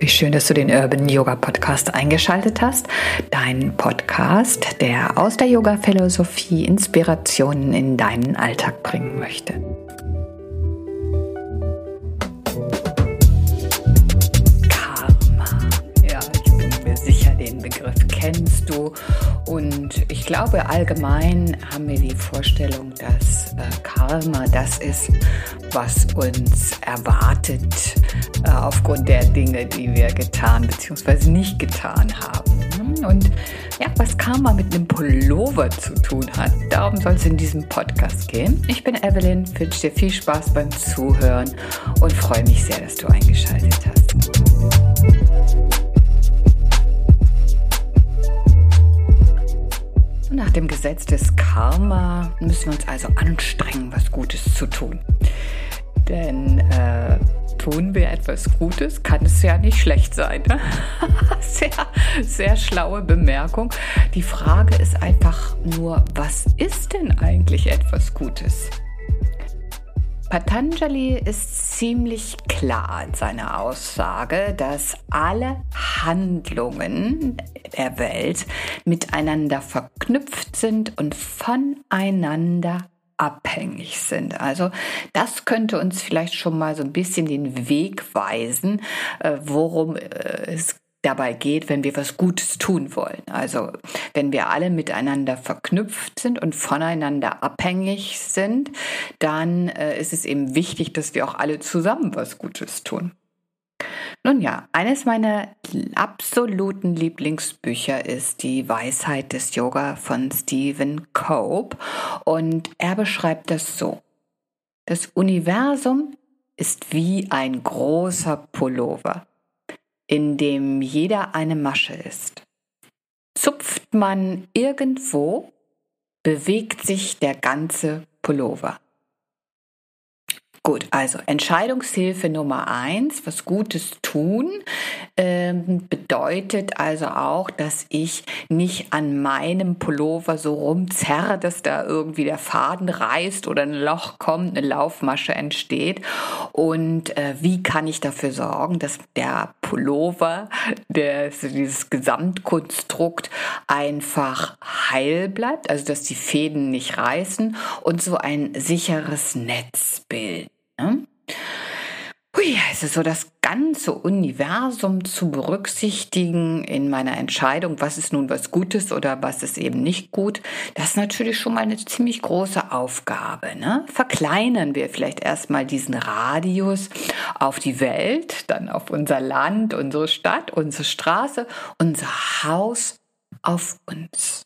Wie schön, dass du den Urban Yoga Podcast eingeschaltet hast. Dein Podcast, der aus der Yoga-Philosophie Inspirationen in deinen Alltag bringen möchte. Glaube, allgemein haben wir die Vorstellung, dass äh, Karma das ist, was uns erwartet äh, aufgrund der Dinge, die wir getan bzw. nicht getan haben. Und ja, was Karma mit einem Pullover zu tun hat, darum soll es in diesem Podcast gehen. Ich bin Evelyn, wünsche dir viel Spaß beim Zuhören und freue mich sehr, dass du eingeschaltet hast. Nach dem Gesetz des Karma müssen wir uns also anstrengen, was Gutes zu tun. Denn äh, tun wir etwas Gutes, kann es ja nicht schlecht sein. Ne? sehr, sehr schlaue Bemerkung. Die Frage ist einfach nur, was ist denn eigentlich etwas Gutes? Patanjali ist ziemlich klar in seiner Aussage, dass alle Handlungen der Welt miteinander verknüpft sind und voneinander abhängig sind. Also das könnte uns vielleicht schon mal so ein bisschen den Weg weisen, äh, worum äh, es dabei geht, wenn wir was Gutes tun wollen. Also wenn wir alle miteinander verknüpft sind und voneinander abhängig sind, dann äh, ist es eben wichtig, dass wir auch alle zusammen was Gutes tun. Nun ja, eines meiner absoluten Lieblingsbücher ist Die Weisheit des Yoga von Stephen Cope und er beschreibt das so. Das Universum ist wie ein großer Pullover in dem jeder eine Masche ist. Zupft man irgendwo, bewegt sich der ganze Pullover. Gut, also Entscheidungshilfe Nummer eins, was Gutes tun, ähm, bedeutet also auch, dass ich nicht an meinem Pullover so rumzerre, dass da irgendwie der Faden reißt oder ein Loch kommt, eine Laufmasche entsteht. Und äh, wie kann ich dafür sorgen, dass der Pullover, der, dieses Gesamtkonstrukt einfach heil bleibt, also dass die Fäden nicht reißen und so ein sicheres Netz bilden. Ne? Hui, es ist so das ganze Universum zu berücksichtigen in meiner Entscheidung, was ist nun was Gutes oder was ist eben nicht gut. Das ist natürlich schon mal eine ziemlich große Aufgabe. Ne? Verkleinern wir vielleicht erstmal diesen Radius auf die Welt, dann auf unser Land, unsere Stadt, unsere Straße, unser Haus, auf uns.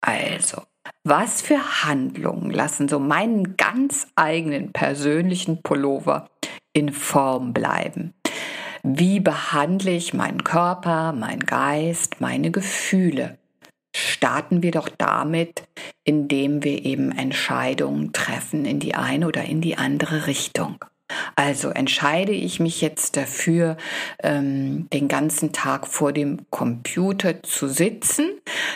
Also, was für Handlungen lassen so meinen ganz eigenen persönlichen Pullover in Form bleiben? Wie behandle ich meinen Körper, meinen Geist, meine Gefühle? Starten wir doch damit, indem wir eben Entscheidungen treffen in die eine oder in die andere Richtung. Also entscheide ich mich jetzt dafür, ähm, den ganzen Tag vor dem Computer zu sitzen?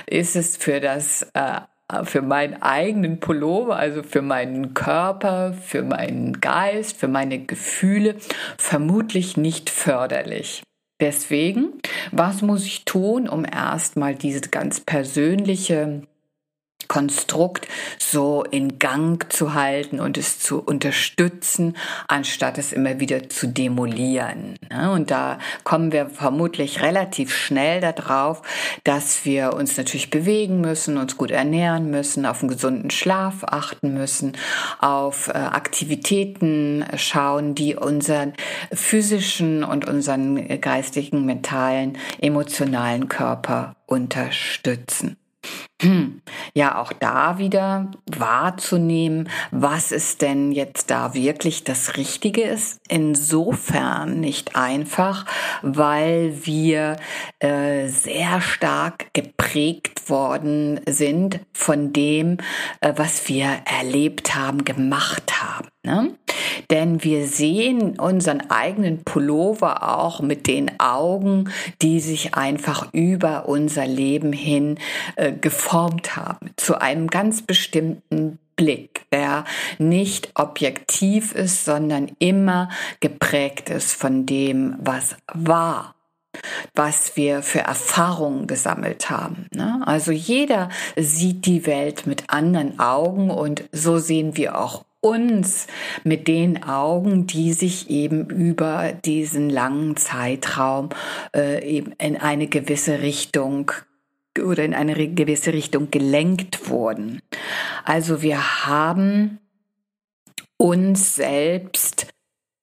Ist es für das äh, für meinen eigenen Pullover, also für meinen Körper, für meinen Geist, für meine Gefühle vermutlich nicht förderlich. Deswegen, was muss ich tun, um erstmal diese ganz persönliche Konstrukt so in Gang zu halten und es zu unterstützen, anstatt es immer wieder zu demolieren. Ne? Und da kommen wir vermutlich relativ schnell darauf, dass wir uns natürlich bewegen müssen, uns gut ernähren müssen, auf einen gesunden Schlaf achten müssen, auf äh, Aktivitäten schauen, die unseren physischen und unseren geistigen, mentalen, emotionalen Körper unterstützen. Ja, auch da wieder wahrzunehmen, was es denn jetzt da wirklich das Richtige ist. Insofern nicht einfach, weil wir äh, sehr stark geprägt worden sind von dem, äh, was wir erlebt haben, gemacht haben. Ne? Denn wir sehen unseren eigenen Pullover auch mit den Augen, die sich einfach über unser Leben hin äh, geformt haben zu einem ganz bestimmten Blick, der nicht objektiv ist, sondern immer geprägt ist von dem, was war was wir für Erfahrungen gesammelt haben. Ne? Also jeder sieht die Welt mit anderen Augen und so sehen wir auch uns mit den Augen, die sich eben über diesen langen Zeitraum äh, eben in eine gewisse Richtung oder in eine gewisse Richtung gelenkt wurden. Also wir haben uns selbst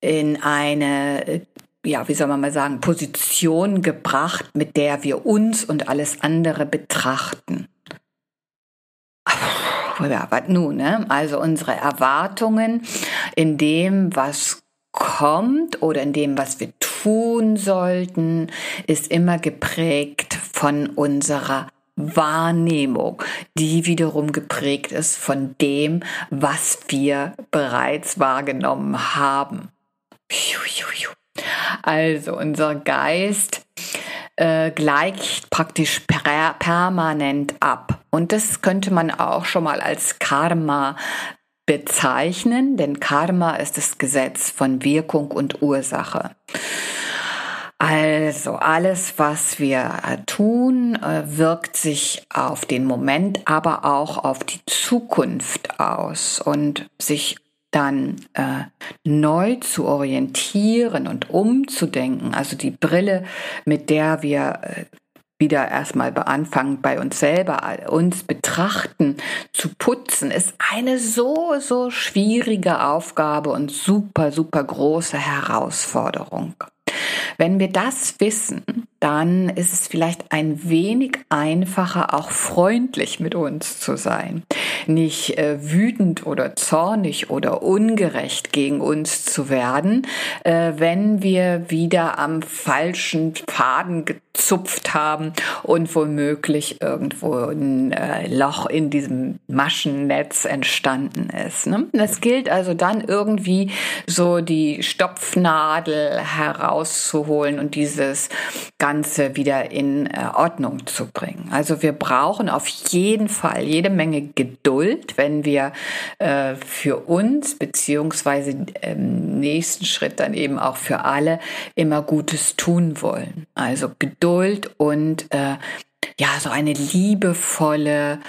in eine, ja, wie soll man mal sagen, Position gebracht, mit der wir uns und alles andere betrachten. Ja, was nun, ne? Also unsere Erwartungen in dem, was kommt oder in dem, was wir tun sollten, ist immer geprägt von unserer Wahrnehmung, die wiederum geprägt ist von dem, was wir bereits wahrgenommen haben. Also unser Geist äh, gleicht praktisch per permanent ab. Und das könnte man auch schon mal als Karma bezeichnen, denn Karma ist das Gesetz von Wirkung und Ursache. Also alles, was wir tun, äh, wirkt sich auf den Moment, aber auch auf die Zukunft aus und sich dann äh, neu zu orientieren und umzudenken, also die Brille, mit der wir äh, wieder erstmal anfangen, bei uns selber, uns betrachten, zu putzen, ist eine so, so schwierige Aufgabe und super, super große Herausforderung. Wenn wir das wissen, dann ist es vielleicht ein wenig einfacher, auch freundlich mit uns zu sein. Nicht äh, wütend oder zornig oder ungerecht gegen uns zu werden, äh, wenn wir wieder am falschen Faden gezupft haben und womöglich irgendwo ein äh, Loch in diesem Maschennetz entstanden ist. Ne? Das gilt also dann irgendwie so die Stopfnadel herauszuholen und dieses Ganze wieder in äh, Ordnung zu bringen. Also wir brauchen auf jeden Fall jede Menge Geduld, wenn wir äh, für uns beziehungsweise im nächsten Schritt dann eben auch für alle immer Gutes tun wollen. Also Geduld und äh, ja, so eine liebevolle,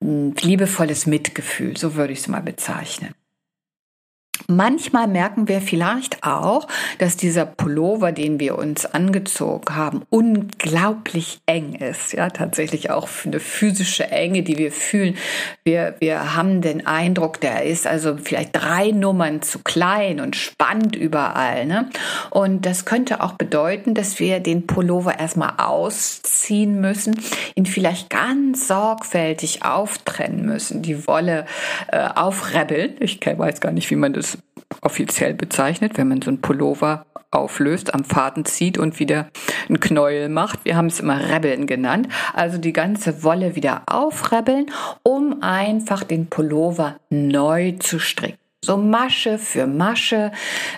liebevolles Mitgefühl, so würde ich es mal bezeichnen. Manchmal merken wir vielleicht auch, dass dieser Pullover, den wir uns angezogen haben, unglaublich eng ist. Ja, tatsächlich auch eine physische Enge, die wir fühlen. Wir, wir haben den Eindruck, der ist also vielleicht drei Nummern zu klein und spannt überall. Ne? Und das könnte auch bedeuten, dass wir den Pullover erstmal ausziehen müssen, ihn vielleicht ganz sorgfältig auftrennen müssen, die Wolle äh, aufrebbeln. Ich weiß gar nicht, wie man das offiziell bezeichnet, wenn man so ein Pullover auflöst, am Faden zieht und wieder ein Knäuel macht. Wir haben es immer Rebeln genannt. Also die ganze Wolle wieder aufrebbeln, um einfach den Pullover neu zu stricken so Masche für Masche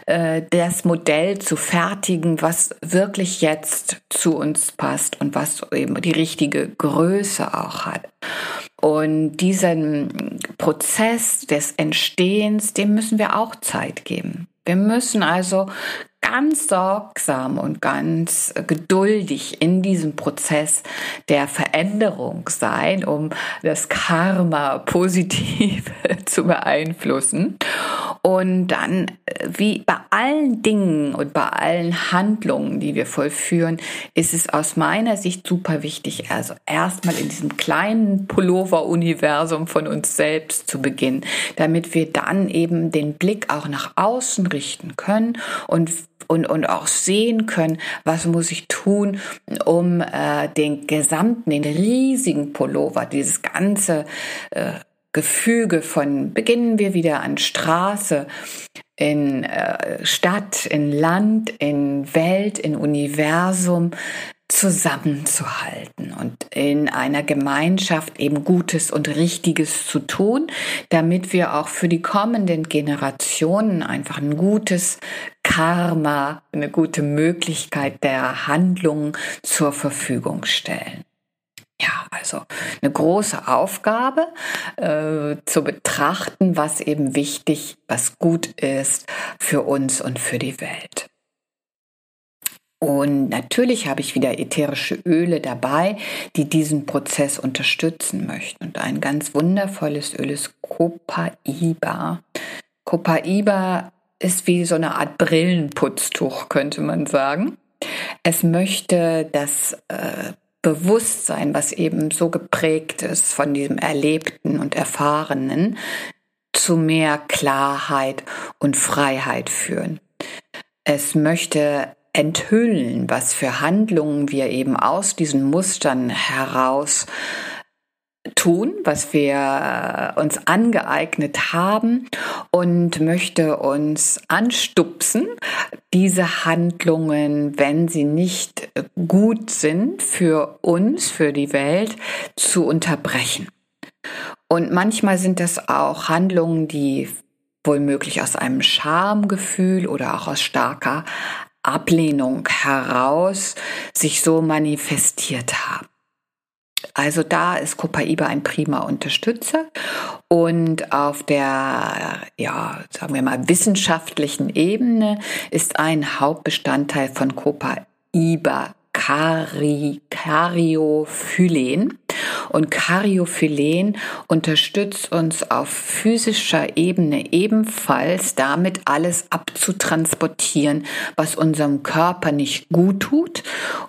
äh, das Modell zu fertigen, was wirklich jetzt zu uns passt und was eben die richtige Größe auch hat. Und diesen Prozess des Entstehens, dem müssen wir auch Zeit geben. Wir müssen also ganz sorgsam und ganz geduldig in diesem Prozess der Veränderung sein, um das Karma positiv zu beeinflussen. Und dann, wie bei allen Dingen und bei allen Handlungen, die wir vollführen, ist es aus meiner Sicht super wichtig, also erstmal in diesem kleinen Pullover-Universum von uns selbst zu beginnen, damit wir dann eben den Blick auch nach außen richten können und und, und auch sehen können, was muss ich tun, um äh, den gesamten, den riesigen Pullover, dieses ganze äh, Gefüge von beginnen wir wieder an Straße, in äh, Stadt, in Land, in Welt, in Universum zusammenzuhalten und in einer Gemeinschaft eben Gutes und Richtiges zu tun, damit wir auch für die kommenden Generationen einfach ein gutes Karma, eine gute Möglichkeit der Handlung zur Verfügung stellen. Ja, also eine große Aufgabe äh, zu betrachten, was eben wichtig, was gut ist für uns und für die Welt. Und natürlich habe ich wieder ätherische Öle dabei, die diesen Prozess unterstützen möchten. Und ein ganz wundervolles Öl ist Copaiba. Copaiba ist wie so eine Art Brillenputztuch, könnte man sagen. Es möchte das äh, Bewusstsein, was eben so geprägt ist von diesem Erlebten und Erfahrenen, zu mehr Klarheit und Freiheit führen. Es möchte enthüllen, was für Handlungen wir eben aus diesen Mustern heraus tun, was wir uns angeeignet haben und möchte uns anstupsen, diese Handlungen, wenn sie nicht gut sind für uns, für die Welt, zu unterbrechen. Und manchmal sind das auch Handlungen, die wohlmöglich aus einem Schamgefühl oder auch aus starker Ablehnung heraus sich so manifestiert haben. Also da ist Copaiba ein prima Unterstützer. Und auf der, ja, sagen wir mal, wissenschaftlichen Ebene ist ein Hauptbestandteil von Copaiba Cari, Cariophylen. Und Cariophylen unterstützt uns auf physischer Ebene ebenfalls damit alles abzutransportieren, was unserem Körper nicht gut tut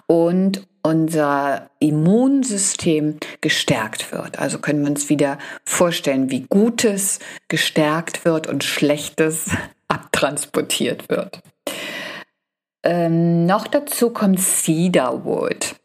und unser Immunsystem gestärkt wird. Also können wir uns wieder vorstellen, wie Gutes gestärkt wird und Schlechtes abtransportiert wird. Ähm, noch dazu kommt Cedarwood.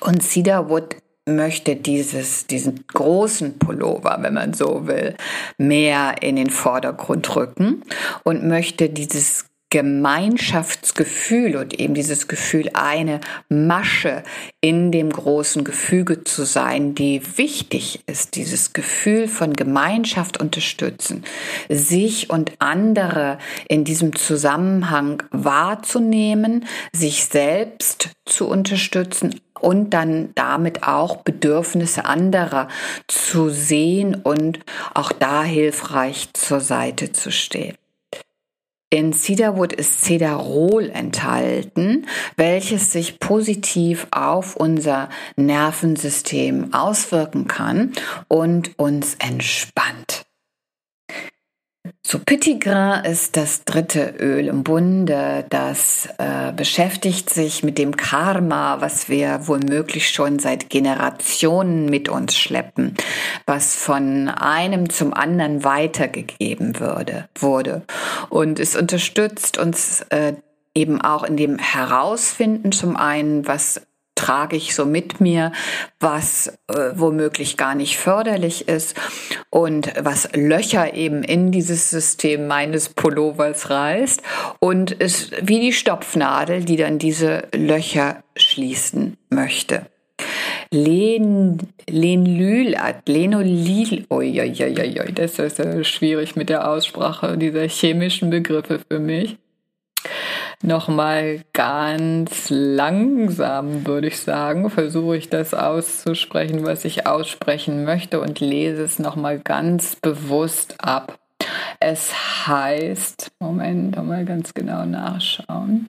Und Cedarwood möchte dieses, diesen großen Pullover, wenn man so will, mehr in den Vordergrund rücken und möchte dieses Gemeinschaftsgefühl und eben dieses Gefühl, eine Masche in dem großen Gefüge zu sein, die wichtig ist, dieses Gefühl von Gemeinschaft unterstützen, sich und andere in diesem Zusammenhang wahrzunehmen, sich selbst zu unterstützen und dann damit auch Bedürfnisse anderer zu sehen und auch da hilfreich zur Seite zu stehen. In Cedarwood ist Cedarol enthalten, welches sich positiv auf unser Nervensystem auswirken kann und uns entspannt. So Petitgrain ist das dritte Öl im Bunde, das äh, beschäftigt sich mit dem Karma, was wir womöglich schon seit Generationen mit uns schleppen, was von einem zum anderen weitergegeben würde, wurde. Und es unterstützt uns äh, eben auch in dem Herausfinden zum einen, was trage ich so mit mir, was äh, womöglich gar nicht förderlich ist und was Löcher eben in dieses System meines Pullovers reißt und ist wie die Stopfnadel, die dann diese Löcher schließen möchte. Len, Lenlylat, Lenolil, oi, oi, oi, oi, das ist schwierig mit der Aussprache dieser chemischen Begriffe für mich nochmal ganz langsam, würde ich sagen, versuche ich das auszusprechen, was ich aussprechen möchte und lese es nochmal ganz bewusst ab. Es heißt, Moment, mal ganz genau nachschauen.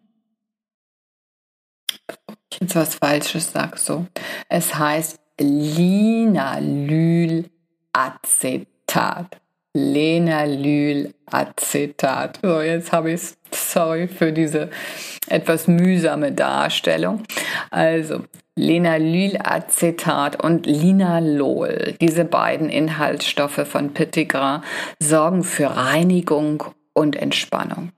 Ich jetzt was Falsches sag so. Es heißt Linalylacetat. Lenalylacetat. So, jetzt habe ich es. Sorry für diese etwas mühsame Darstellung. Also, Lenalylacetat und Linalol, diese beiden Inhaltsstoffe von Petitgras, sorgen für Reinigung und Entspannung.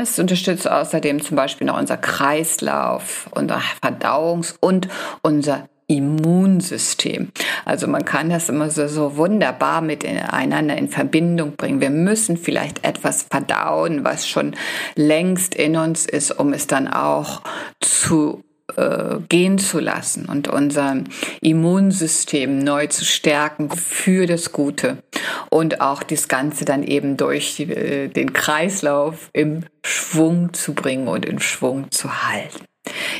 Es unterstützt außerdem zum Beispiel noch unser Kreislauf, unser Verdauungs- und unser Immunsystem. Also man kann das immer so, so wunderbar miteinander in Verbindung bringen. Wir müssen vielleicht etwas verdauen, was schon längst in uns ist, um es dann auch zu äh, gehen zu lassen und unser Immunsystem neu zu stärken für das Gute und auch das Ganze dann eben durch äh, den Kreislauf im Schwung zu bringen und in Schwung zu halten.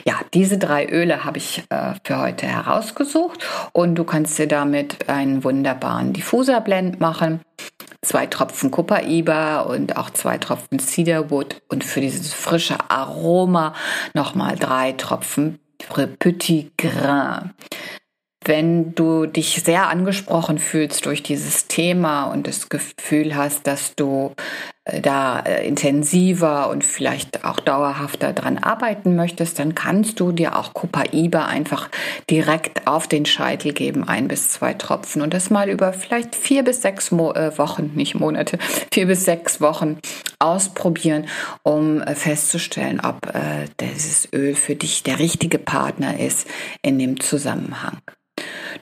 Ja, diese drei Öle habe ich äh, für heute herausgesucht und du kannst dir damit einen wunderbaren Diffuserblend machen. Zwei Tropfen Copaiba und auch zwei Tropfen Cedarwood und für dieses frische Aroma nochmal drei Tropfen Petit Grain. Wenn du dich sehr angesprochen fühlst durch dieses Thema und das Gefühl hast, dass du da äh, intensiver und vielleicht auch dauerhafter dran arbeiten möchtest, dann kannst du dir auch Copaiba einfach direkt auf den Scheitel geben, ein bis zwei Tropfen und das mal über vielleicht vier bis sechs Mo äh, Wochen, nicht Monate, vier bis sechs Wochen ausprobieren, um äh, festzustellen, ob äh, dieses Öl für dich der richtige Partner ist in dem Zusammenhang.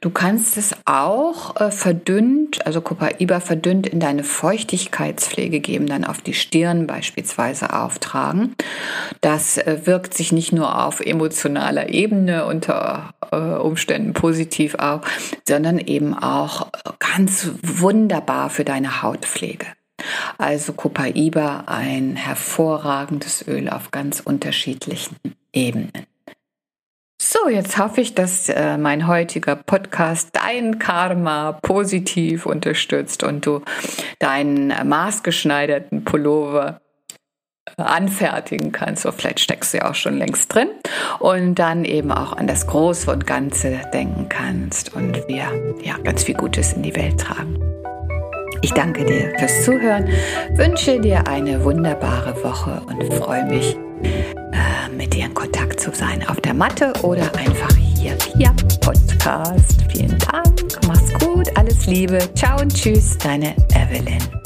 Du kannst es auch äh, verdünnt, also Copaiba verdünnt in deine Feuchtigkeitspflege geben, dann auf die Stirn beispielsweise auftragen. Das äh, wirkt sich nicht nur auf emotionaler Ebene unter äh, Umständen positiv auf, sondern eben auch ganz wunderbar für deine Hautpflege. Also Copaiba ein hervorragendes Öl auf ganz unterschiedlichen Ebenen. So, jetzt hoffe ich, dass äh, mein heutiger Podcast dein Karma positiv unterstützt und du deinen maßgeschneiderten Pullover äh, anfertigen kannst. So, vielleicht steckst du ja auch schon längst drin und dann eben auch an das Große und Ganze denken kannst und wir ja ganz viel Gutes in die Welt tragen. Ich danke dir fürs Zuhören, wünsche dir eine wunderbare Woche und freue mich, mit dir in Kontakt zu sein auf der Matte oder einfach hier via Podcast. Vielen Dank, mach's gut, alles Liebe, ciao und tschüss, deine Evelyn.